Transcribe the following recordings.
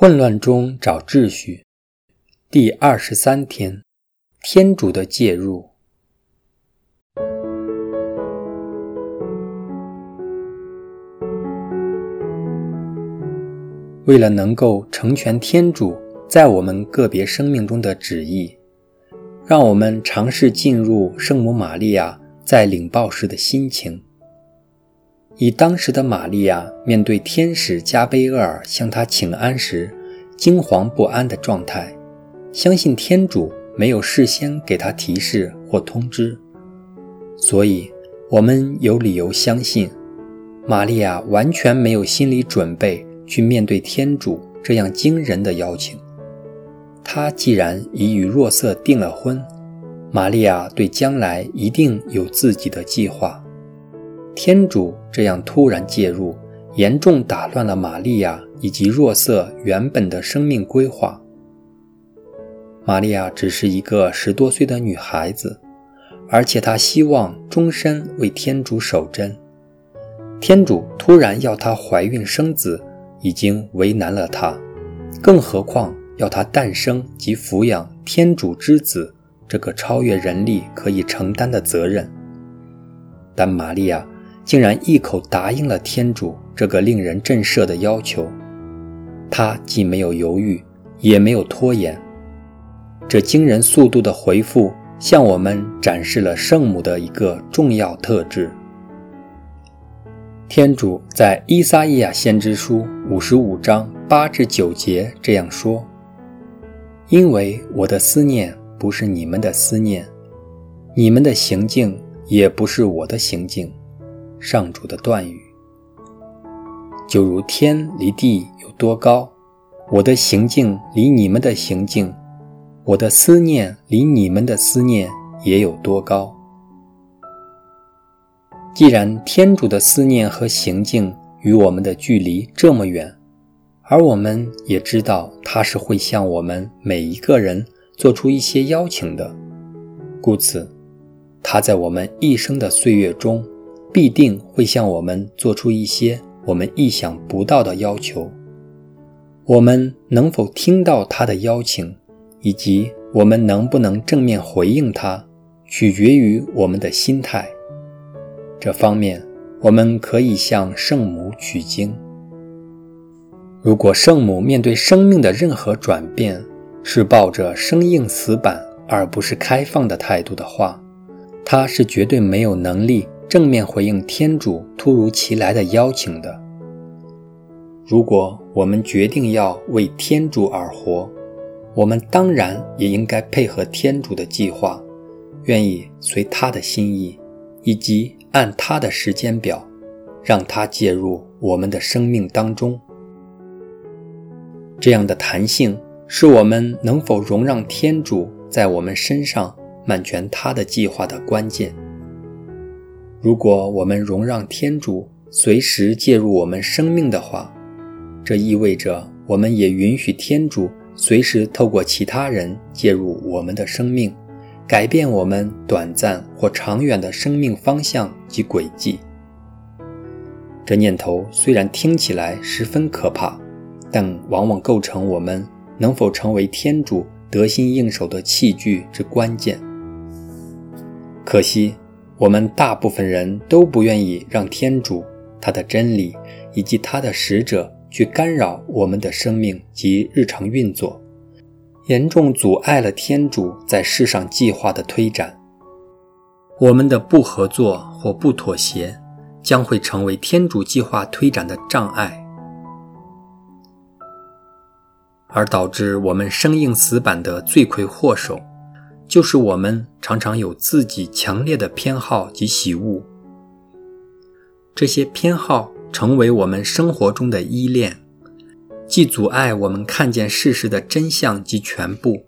混乱中找秩序，第二十三天，天主的介入。为了能够成全天主在我们个别生命中的旨意，让我们尝试进入圣母玛利亚在领报时的心情。以当时的玛利亚面对天使加贝厄尔向她请安时惊惶不安的状态，相信天主没有事先给她提示或通知，所以我们有理由相信，玛利亚完全没有心理准备去面对天主这样惊人的邀请。她既然已与若瑟订了婚，玛利亚对将来一定有自己的计划。天主这样突然介入，严重打乱了玛利亚以及若瑟原本的生命规划。玛利亚只是一个十多岁的女孩子，而且她希望终身为天主守贞。天主突然要她怀孕生子，已经为难了她，更何况要她诞生及抚养天主之子这个超越人力可以承担的责任。但玛利亚。竟然一口答应了天主这个令人震慑的要求，他既没有犹豫，也没有拖延。这惊人速度的回复向我们展示了圣母的一个重要特质。天主在伊撒伊亚先知书五十五章八至九节这样说：“因为我的思念不是你们的思念，你们的行径也不是我的行径。”上主的断语，就如天离地有多高，我的行径离你们的行径，我的思念离你们的思念也有多高。既然天主的思念和行径与我们的距离这么远，而我们也知道他是会向我们每一个人做出一些邀请的，故此，他在我们一生的岁月中。必定会向我们做出一些我们意想不到的要求。我们能否听到他的邀请，以及我们能不能正面回应他，取决于我们的心态。这方面，我们可以向圣母取经。如果圣母面对生命的任何转变是抱着生硬死板而不是开放的态度的话，她是绝对没有能力。正面回应天主突如其来的邀请的。如果我们决定要为天主而活，我们当然也应该配合天主的计划，愿意随他的心意，以及按他的时间表，让他介入我们的生命当中。这样的弹性是我们能否容让天主在我们身上满全他的计划的关键。如果我们容让天主随时介入我们生命的话，这意味着我们也允许天主随时透过其他人介入我们的生命，改变我们短暂或长远的生命方向及轨迹。这念头虽然听起来十分可怕，但往往构成我们能否成为天主得心应手的器具之关键。可惜。我们大部分人都不愿意让天主、他的真理以及他的使者去干扰我们的生命及日常运作，严重阻碍了天主在世上计划的推展。我们的不合作或不妥协，将会成为天主计划推展的障碍，而导致我们生硬死板的罪魁祸首。就是我们常常有自己强烈的偏好及喜恶，这些偏好成为我们生活中的依恋，既阻碍我们看见事实的真相及全部，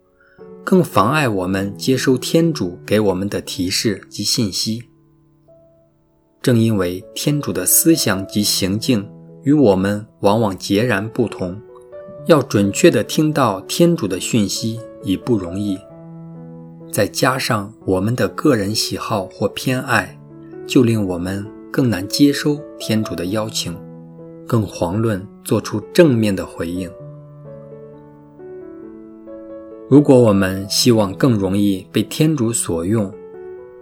更妨碍我们接收天主给我们的提示及信息。正因为天主的思想及行径与我们往往截然不同，要准确地听到天主的讯息已不容易。再加上我们的个人喜好或偏爱，就令我们更难接收天主的邀请，更遑论做出正面的回应。如果我们希望更容易被天主所用，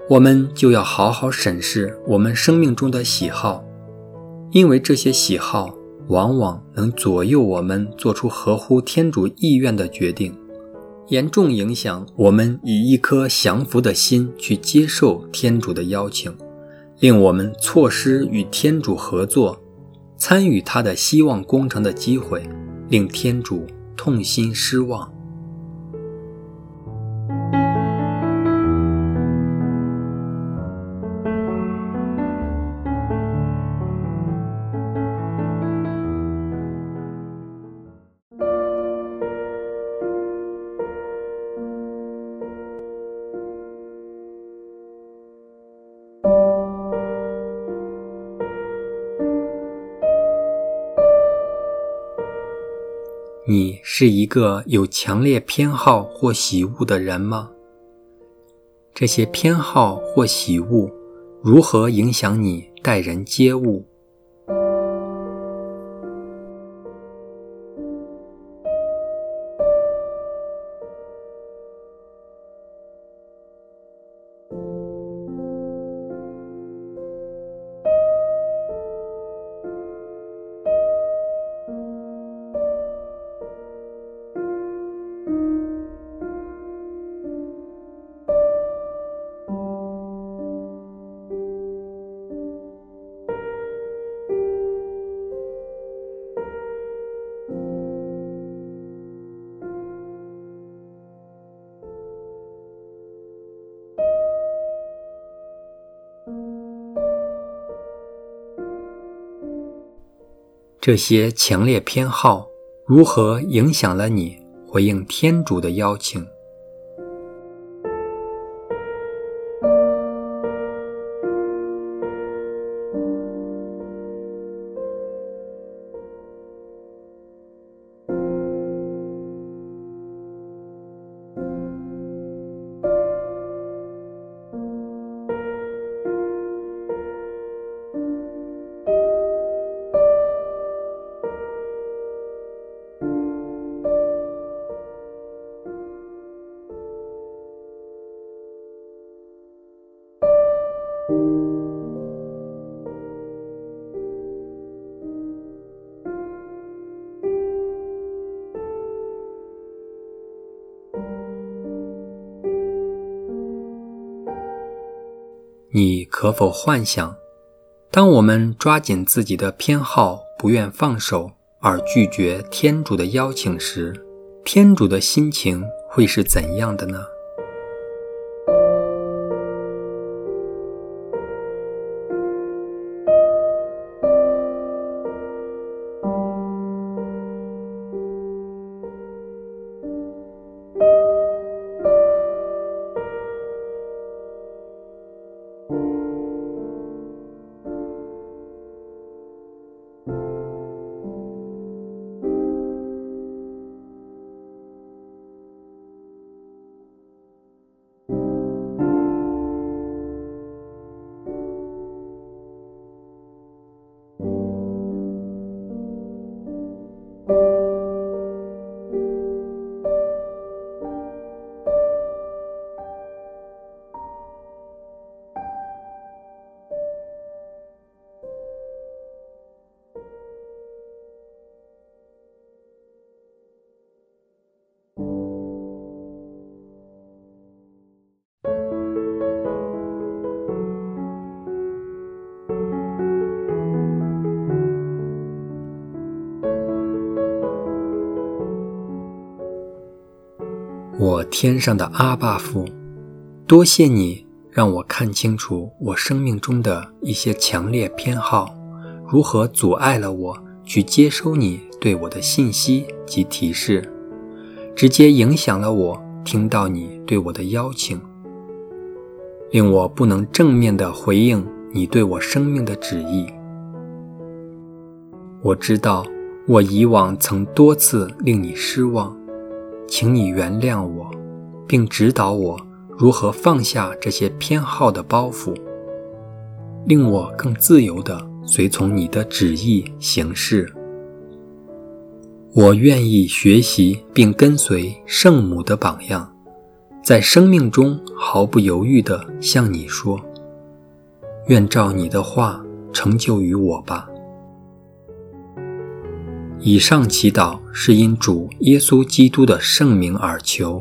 我们就要好好审视我们生命中的喜好，因为这些喜好往往能左右我们做出合乎天主意愿的决定，严重影响我们以一颗降服的心去接受天主的邀请，令我们错失与天主合作、参与他的希望工程的机会，令天主痛心失望。你是一个有强烈偏好或喜恶的人吗？这些偏好或喜恶如何影响你待人接物？这些强烈偏好如何影响了你回应天主的邀请？你可否幻想，当我们抓紧自己的偏好，不愿放手，而拒绝天主的邀请时，天主的心情会是怎样的呢？天上的阿爸父，多谢你让我看清楚我生命中的一些强烈偏好，如何阻碍了我去接收你对我的信息及提示，直接影响了我听到你对我的邀请，令我不能正面的回应你对我生命的旨意。我知道我以往曾多次令你失望。请你原谅我，并指导我如何放下这些偏好的包袱，令我更自由地随从你的旨意行事。我愿意学习并跟随圣母的榜样，在生命中毫不犹豫地向你说：“愿照你的话成就于我吧。”以上祈祷是因主耶稣基督的圣名而求，